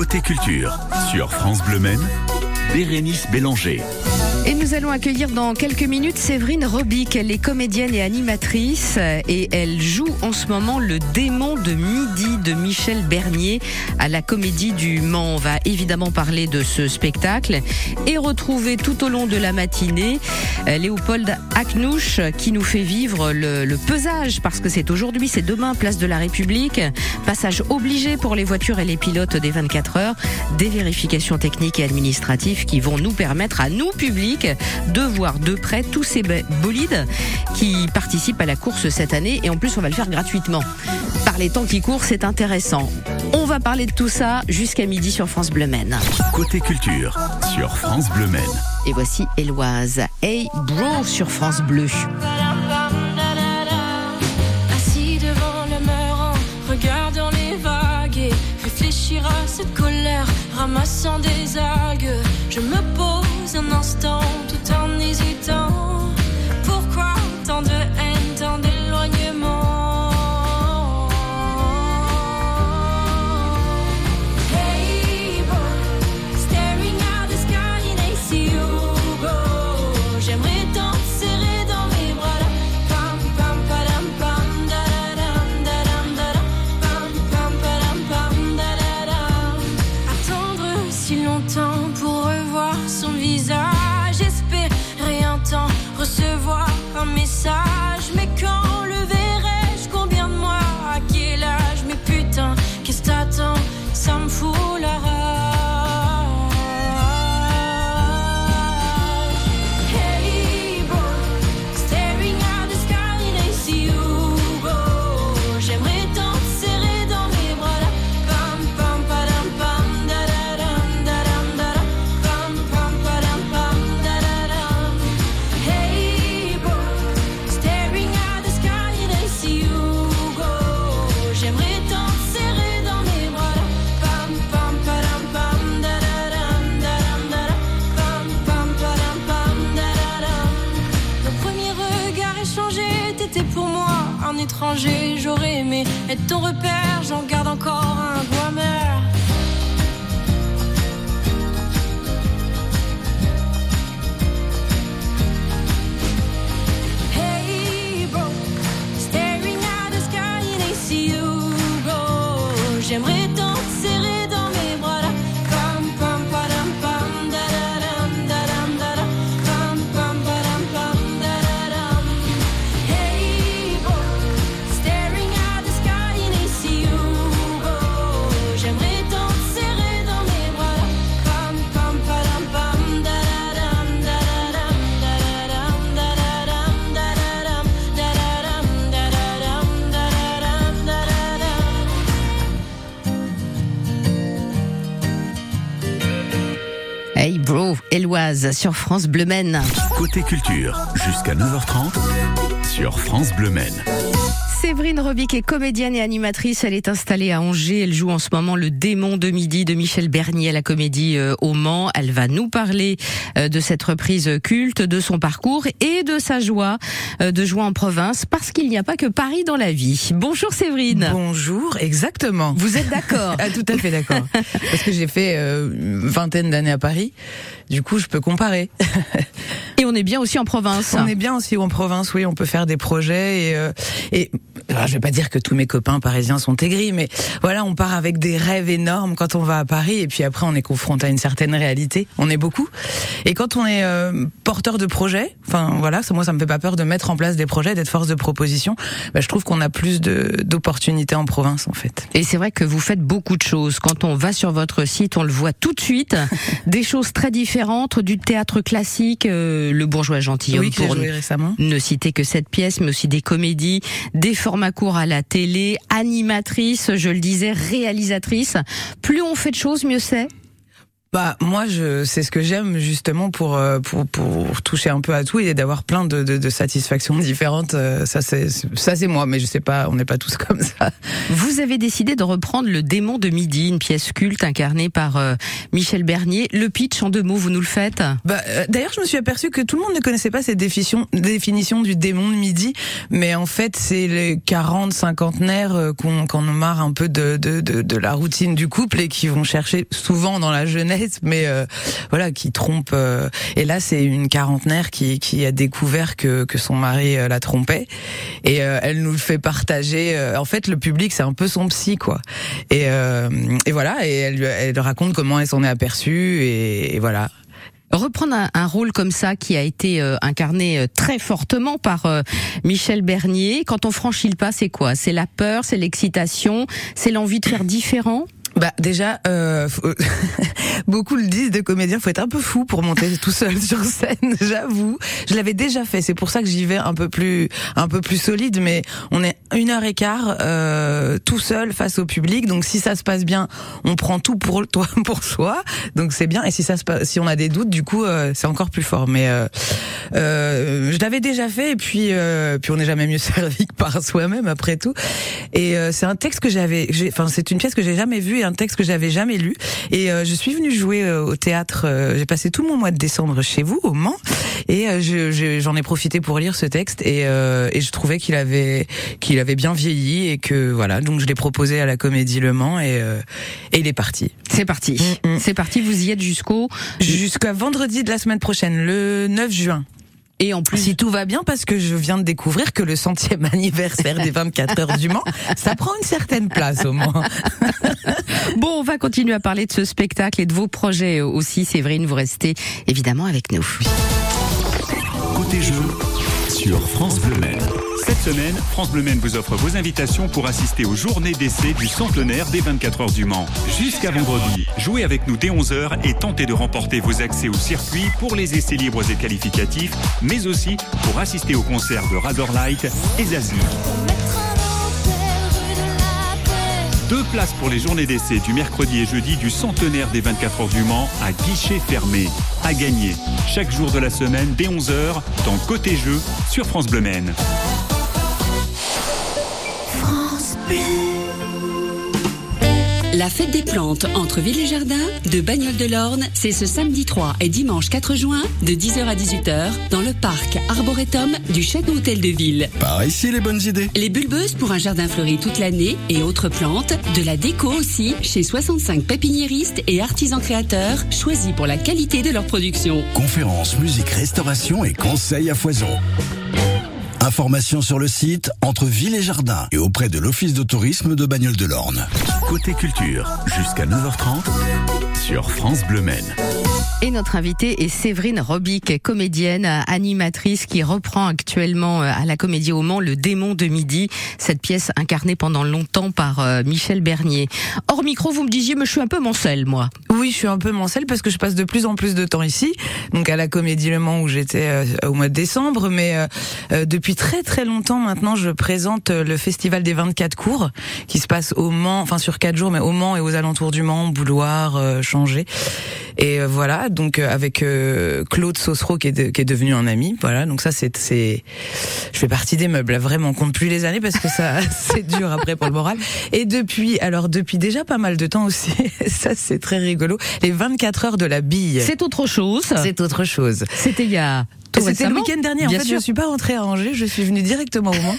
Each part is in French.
Côté culture, sur France Bleu Bérénice Bélanger. Et nous allons accueillir dans quelques minutes Séverine Robic. Elle est comédienne et animatrice et elle joue en ce moment le démon de midi de Michel Bernier à la Comédie du Mans. On va évidemment parler de ce spectacle et retrouver tout au long de la matinée euh, Léopold Aknouch qui nous fait vivre le, le pesage parce que c'est aujourd'hui, c'est demain, place de la République. Passage obligé pour les voitures et les pilotes des 24 heures. Des vérifications techniques et administratives qui vont nous permettre à nous, de voir de près tous ces bolides qui participent à la course cette année. Et en plus, on va le faire gratuitement. Par les temps qui courent, c'est intéressant. On va parler de tout ça jusqu'à midi sur France Bleu Maine. Côté culture, sur France Bleu Maine. Et voici Éloise. Hey bro sur France Bleu. Assis devant le mur en regardant les vagues et réfléchir à cette colère, ramassant des algues. Je me pose un instant tout en hésitant. Pourquoi tant de haine, t'étais pour moi un étranger. J'aurais aimé être ton repère, j'en garde encore un goût amer. Hey bro, Éloise sur France Bleu. Côté culture, jusqu'à 9h30, sur France Bleu. Séverine Robic est comédienne et animatrice. Elle est installée à Angers. Elle joue en ce moment le démon de midi de Michel Bernier à la comédie euh, au Mans. Elle va nous parler euh, de cette reprise culte, de son parcours et de sa joie euh, de jouer en province parce qu'il n'y a pas que Paris dans la vie. Bonjour Séverine. Bonjour, exactement. Vous êtes d'accord Ah, tout à fait d'accord. Parce que j'ai fait euh, une vingtaine d'années à Paris. Du coup, je peux comparer. Et on est bien aussi en province. On est bien aussi en province, oui, on peut faire des projets et, euh, et alors, je vais pas dire que tous mes copains parisiens sont aigris, mais voilà, on part avec des rêves énormes quand on va à Paris et puis après on est confronté à une certaine réalité. On est beaucoup. Et quand on est euh, porteur de projets, enfin voilà, ça, moi ça me fait pas peur de mettre en place des projets, d'être force de proposition. Bah, je trouve qu'on a plus d'opportunités en province en fait. Et c'est vrai que vous faites beaucoup de choses. Quand on va sur votre site, on le voit tout de suite. des choses très différentes, du théâtre classique, euh, le bourgeois gentilhomme oui, pour joué récemment. ne citer que cette pièce, mais aussi des comédies, des formats courts à la télé, animatrice, je le disais, réalisatrice. Plus on fait de choses, mieux c'est. Bah moi je c'est ce que j'aime justement pour, euh, pour pour toucher un peu à tout et d'avoir plein de, de, de satisfactions différentes. Euh, Ça c'est ça c'est moi, mais je sais pas, on n'est pas tous comme ça. Vous avez décidé de reprendre Le démon de midi, une pièce culte incarnée par euh, Michel Bernier. Le pitch en deux mots, vous nous le faites? Bah, euh, D'ailleurs, je me suis aperçu que tout le monde ne connaissait pas cette définition, définition du démon de midi, mais en fait, c'est les 40 cinquantenaires qu'on qu'on en marre un peu de, de, de, de la routine du couple et qui vont chercher souvent dans la jeunesse, mais euh, voilà, qui trompent. euh, et là, c'est une quarantenaire qui, qui a découvert que, que son mari euh, la trompait, et euh, elle nous le fait partager. euh, en fait, le public, c'est un peu son psy, quoi. Et, euh, et voilà, et elle, elle raconte comment elle s'en est aperçue, et, et voilà. Reprendre un, un rôle comme ça qui a été euh, incarné euh, très fortement par euh, Michel Bernier, quand on franchit le pas, c'est quoi? C'est la peur, c'est l'excitation, c'est l'envie de faire différent? Bah déjà, euh, beaucoup le disent de comédiens, faut être un peu fou pour monter tout seul sur scène. J'avoue, je l'avais déjà fait. C'est pour ça que j'y vais un peu plus, un peu plus solide. Mais on est une heure et quart euh, tout seul face au public. Donc si ça se passe bien, on prend tout pour toi, pour soi. Donc c'est bien. Et si ça se passe, si on a des doutes, du coup, euh, c'est encore plus fort. Mais euh, euh, je l'avais déjà fait. Et puis, euh, puis on n'est jamais mieux servi que par soi-même après tout. Et c'est un texte que j'avais, enfin c'est une pièce que j'ai jamais vue un texte que j'avais jamais lu. Et euh, je suis venue jouer euh, au théâtre. euh, j'ai passé tout mon mois de décembre chez vous au Mans et je- je- j'en ai profité pour lire ce texte et, et je trouvais qu'il avait qu'il avait bien vieilli et que voilà donc je l'ai proposé à la Comédie Le Mans et et il est parti C'est parti. Mm, mm. C'est parti, vous y êtes jusqu'au... jusqu'à vendredi de la semaine prochaine, le 9 juin. Et en plus, Si tout va bien, parce que je viens de découvrir que le centième anniversaire des 24 heures du Mans, ça prend une certaine place au Mans. bon, on va continuer à parler de ce spectacle et de vos projets aussi. Séverine, vous restez évidemment avec nous. Côté jeu sur France Bleu Maine. Cette semaine, France Bleu vous offre vos invitations pour assister aux journées d'essai du centenaire des 24 heures du Mans. Jusqu'à vendredi, jouez avec nous dès 11h et tentez de remporter vos accès au circuit pour les essais libres et qualificatifs, mais aussi pour assister au concert de Razor Light et Zazie. Deux places pour les journées d'essai du mercredi et jeudi du centenaire des 24 heures du Mans à guichet fermé. À gagner chaque jour de la semaine dès 11h dans Côté Jeu sur France Bleu Maine. La fête des plantes entre Ville et Jardin de Bagnoles de l'Orne, c'est ce samedi 3 et dimanche 4 juin de 10h à 18h dans le parc Arboretum du Château Hôtel de Ville. Par ici les bonnes idées. Les bulbeuses pour un jardin fleuri toute l'année et autres plantes, de la déco aussi chez 65 pépiniéristes et artisans créateurs choisis pour la qualité de leur production. Conférences, musique, restauration et conseils à foison. Informations sur le site entre Ville et Jardin et auprès de l'Office de tourisme de Bagnoles de l'Orne. Côté culture jusqu'à 9h30 sur France Bleu Maine. Et notre invitée est Séverine Robic, comédienne, animatrice qui reprend actuellement euh, à la Comédie au Mans Le démon de midi, cette pièce incarnée pendant longtemps par euh, Michel Bernier. Hors micro, vous me disiez, mais je suis un peu mancelle, moi. Oui, je suis un peu mancelle parce que je passe de plus en plus de temps ici, donc à la Comédie Le Mans où j'étais euh, au mois de décembre, mais depuis très très longtemps maintenant, je présente le festival des 24 cours qui se passe au Mans, enfin sur quatre jours, mais au Mans et aux alentours du Mans, Bouloir, Changé. Et voilà, donc euh, avec euh, Claude Saucereau qui est, de- qui est devenu un ami, voilà. Donc ça c'est c'est je fais partie des meubles, là, vraiment on compte plus les années parce que ça c'est dur après pour le moral. Et depuis alors depuis déjà pas mal de temps aussi, ça c'est très rigolo, les 24 heures de la bille. C'est autre chose. C'est autre chose. C'était il y a C'était le week-end dernier. En Bien fait, sûr. je suis pas rentrée à Angers, je suis venue directement au Mans.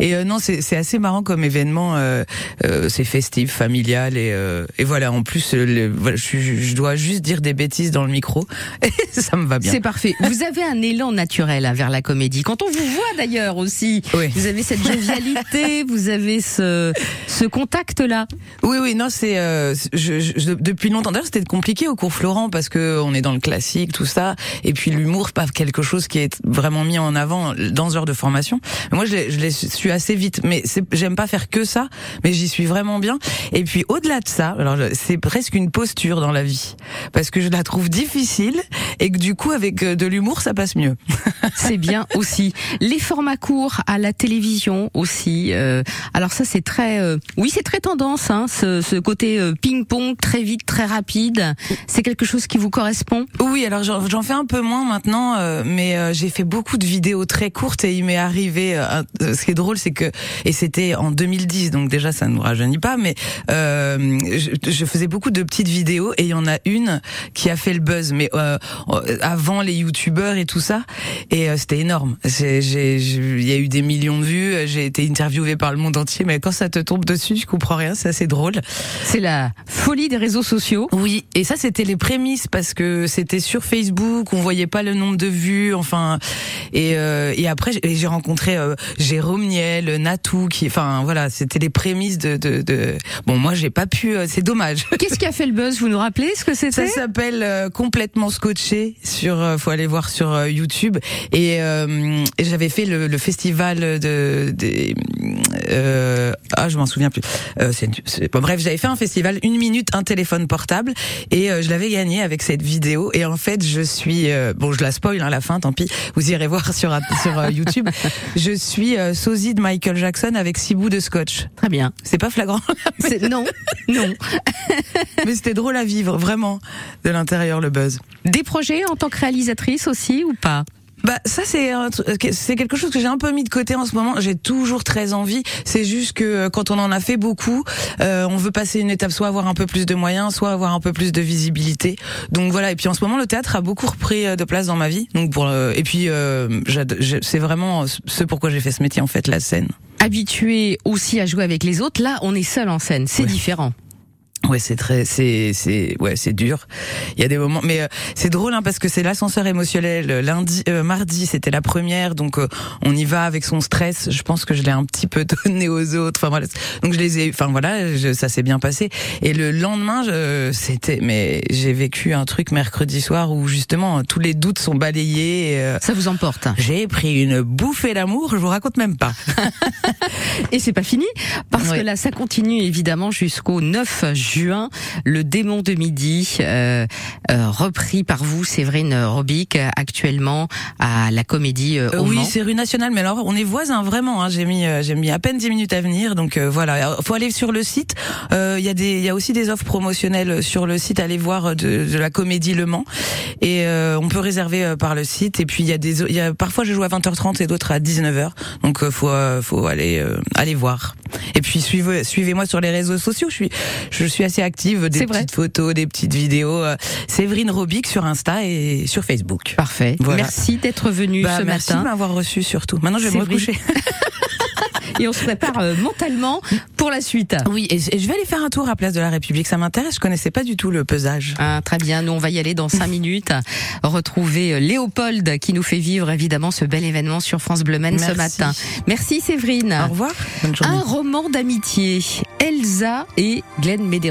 et euh, non, c'est c'est assez marrant comme événement. euh, euh, c'est festif, familial et, euh, et voilà. En plus, le- voilà, je, je dois juste dire des bêtises dans le micro. Et ça me va bien. C'est parfait. Vous avez un élan naturel hein, vers la comédie. Quand on vous voit d'ailleurs aussi, Oui. vous avez cette jovialité, vous avez ce, ce contact-là. Oui, oui, non, c'est euh, je, je- depuis longtemps. D'ailleurs, c'était compliqué au cours Florent parce que on est dans le classique, tout ça, et puis l'humour, pas quelque chose qui est vraiment mis en avant dans ce genre de formation. Moi, je l'ai, je l'ai su assez vite, mais j'aime pas faire que ça, mais j'y suis vraiment bien. Et puis au-delà de ça, alors c'est presque une posture dans la vie parce que je la trouve difficile et que du coup, avec euh, de l'humour, ça passe mieux. c'est bien aussi. Les formats courts à la télévision aussi. euh, alors ça c'est très, euh, oui c'est très tendance, hein, ce, ce côté euh, ping-pong très vite, très rapide. C'est quelque chose qui vous correspond? Oui, alors j'en fais un peu moins maintenant, euh, mais euh, j'ai fait beaucoup de vidéos très courtes et il m'est arrivé. euh, euh, ce qui est drôle, c'est que et c'était en 2010, donc déjà ça ne nous rajeunit pas, mais euh, je, je faisais beaucoup de petites vidéos et il y en a une qui a fait le buzz, mais euh, euh, avant les youtubeurs et tout ça, et euh, c'était énorme. Il y a eu des millions de vues, j'ai été interviewée par le monde entier, mais quand ça te tombe dessus, je comprends rien, c'est assez drôle. C'est la folie des réseaux sociaux. Oui, et ça c'était les prémices parce que c'était sur Facebook, on voyait pas le nombre de vues, enfin et euh, et après j'ai rencontré euh, Jérôme Niel, Natou qui enfin voilà, c'était les prémices de de, de... bon moi j'ai pas pu euh, c'est dommage. Qu'est-ce qui a fait le buzz? Vous nous rappelez ce que Ça c'était s'appelle euh, complètement scotché sur euh, faut aller voir sur euh, YouTube. Et, euh, et j'avais fait le, le festival de des euh, ah je m'en souviens plus. Euh, c'est, c'est- bon, bref j'avais fait un festival une minute un téléphone portable et euh, je l'avais gagné avec cette vidéo. Et en fait je suis euh, bon je la spoil hein, à la fin tant pis vous irez voir sur sur euh, YouTube. Je suis euh, sosie de Michael Jackson avec six bouts de scotch. Très bien. c'est pas flagrant. Non, non. mais c'était drôle à vivre vraiment de l'intérieur le buzz. Des projets en tant que réalisatrice aussi ou pas? Bah ça c'est c'est quelque chose que j'ai un peu mis de côté en ce moment. J'ai toujours très envie. C'est juste que euh, quand on en a fait beaucoup, euh, on veut passer une étape, soit avoir un peu plus de moyens, soit avoir un peu plus de visibilité. Donc voilà. Et puis en ce moment, le théâtre a beaucoup repris euh, de place dans ma vie. Donc pour euh, et puis euh, c'est vraiment ce pourquoi j'ai fait ce métier en fait, la scène. Habitué aussi à jouer avec les autres, là on est seul en scène, c'est Ouais. différent. Ouais, c'est très, c'est, c'est, ouais, c'est dur. Il y a des moments, mais euh, c'est drôle hein, parce que c'est l'ascenseur émotionnel. Lundi, euh, mardi, c'était la première, donc euh, on y va avec son stress. Je pense que je l'ai un petit peu donné aux autres. Enfin voilà, donc je les ai, enfin voilà, je- ça s'est bien passé. Et le lendemain, je, c'était, mais j'ai vécu un truc mercredi soir où justement tous les doutes sont balayés. et, euh, Ça vous emporte. j'ai pris une bouffée d'amour, je vous raconte même pas. Et c'est pas fini, parce que là, ça continue évidemment jusqu'au 9 juin, le démon de midi, euh, euh, repris par vous, Séverine Robic, actuellement à la Comédie euh, Euh, au oui, Mans. c'est rue nationale, mais alors on est voisins vraiment. Hein, j'ai mis, j'ai mis à peine 10 minutes à venir, donc euh, voilà. Alors, faut aller sur le site. Euh, Il y a des, il y a aussi des offres promotionnelles sur le site. Allez voir de, de la Comédie Le Mans, et euh, on peut réserver par le site. Et puis il y a des, il y a parfois je joue à 20h30 et d'autres à 19h. Donc faut, faut aller, euh, aller voir. Et puis suivez, suivez-moi sur les réseaux sociaux. Je suis, je suis assez active. Des petites photos, des petites vidéos. euh, Séverine Robic sur Insta et sur Facebook. Parfait. Voilà. Merci d'être venu Bah, ce merci de matin. m'avoir reçu surtout. Maintenant, je vais me recoucher. Et on se prépare euh, mentalement pour la suite. Oui, et, je vais aller faire un tour à Place de la République. Ça m'intéresse. Je connaissais pas du tout le pesage. Ah, très bien, nous on va y aller dans cinq minutes. Retrouver euh, Léopold qui nous fait vivre évidemment ce bel événement sur France Bleu Maine ce matin. Merci Séverine. Au revoir. Bonne journée. Un roman d'amitié. Elsa et Glenn Medeiros.